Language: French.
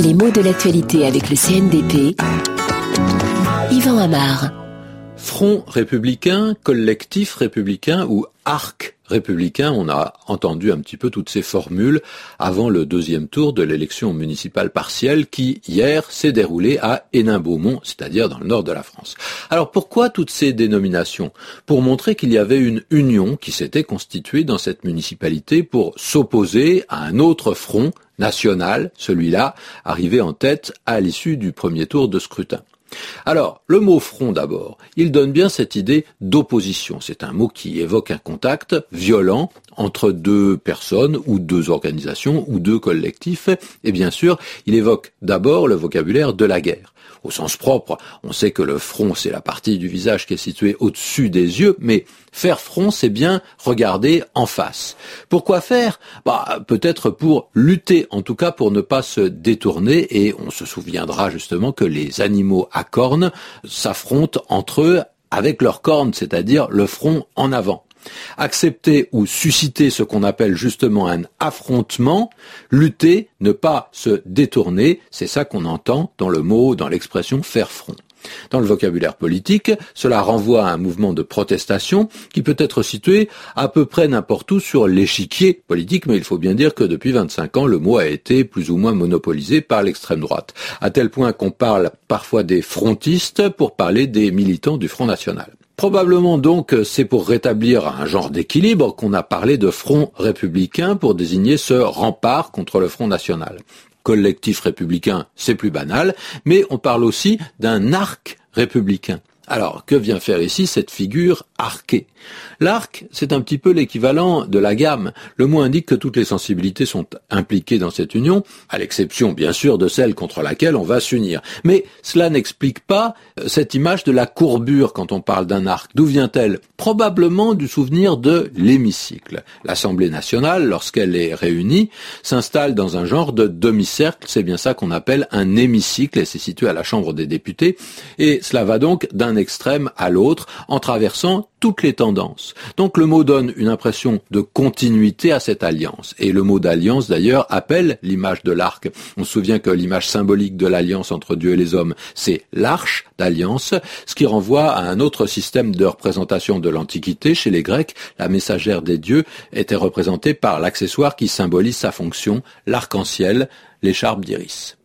Les mots de l'actualité avec le CNDP. Yvan Amar. Front républicain, collectif républicain ou arc républicain, on a entendu un petit peu toutes ces formules avant le deuxième tour de l'élection municipale partielle qui, hier, s'est déroulée à Hénin-Beaumont, c'est-à-dire dans le nord de la France. Alors pourquoi toutes ces dénominations? Pour montrer qu'il y avait une union qui s'était constituée dans cette municipalité pour s'opposer à un autre front national, celui-là, arrivé en tête à l'issue du premier tour de scrutin. Alors, le mot front d'abord, il donne bien cette idée d'opposition. C'est un mot qui évoque un contact violent entre deux personnes ou deux organisations ou deux collectifs. Et bien sûr, il évoque d'abord le vocabulaire de la guerre. Au sens propre, on sait que le front, c'est la partie du visage qui est située au-dessus des yeux, mais faire front, c'est bien regarder en face. Pourquoi faire? Bah, Peut-être pour lutter, en tout cas pour ne pas se détourner, et on se souviendra justement que les animaux à cornes s'affrontent entre eux avec leurs cornes, c'est-à-dire le front en avant. Accepter ou susciter ce qu'on appelle justement un affrontement, lutter, ne pas se détourner, c'est ça qu'on entend dans le mot, dans l'expression faire front. Dans le vocabulaire politique, cela renvoie à un mouvement de protestation qui peut être situé à peu près n'importe où sur l'échiquier politique, mais il faut bien dire que depuis 25 ans, le mot a été plus ou moins monopolisé par l'extrême droite, à tel point qu'on parle parfois des frontistes pour parler des militants du Front National. Probablement donc c'est pour rétablir un genre d'équilibre qu'on a parlé de front républicain pour désigner ce rempart contre le Front national. Collectif républicain, c'est plus banal, mais on parle aussi d'un arc républicain. Alors, que vient faire ici cette figure arquée? L'arc, c'est un petit peu l'équivalent de la gamme. Le mot indique que toutes les sensibilités sont impliquées dans cette union, à l'exception bien sûr de celle contre laquelle on va s'unir. Mais cela n'explique pas euh, cette image de la courbure quand on parle d'un arc. D'où vient-elle? Probablement du souvenir de l'hémicycle. L'Assemblée nationale, lorsqu'elle est réunie, s'installe dans un genre de demi-cercle, c'est bien ça qu'on appelle un hémicycle, et c'est situé à la Chambre des députés, et cela va donc extrême à l'autre en traversant toutes les tendances. Donc le mot donne une impression de continuité à cette alliance. Et le mot d'alliance, d'ailleurs, appelle l'image de l'arc. On se souvient que l'image symbolique de l'alliance entre Dieu et les hommes, c'est l'arche d'alliance, ce qui renvoie à un autre système de représentation de l'Antiquité. Chez les Grecs, la messagère des dieux était représentée par l'accessoire qui symbolise sa fonction, l'arc-en-ciel, l'écharpe d'iris.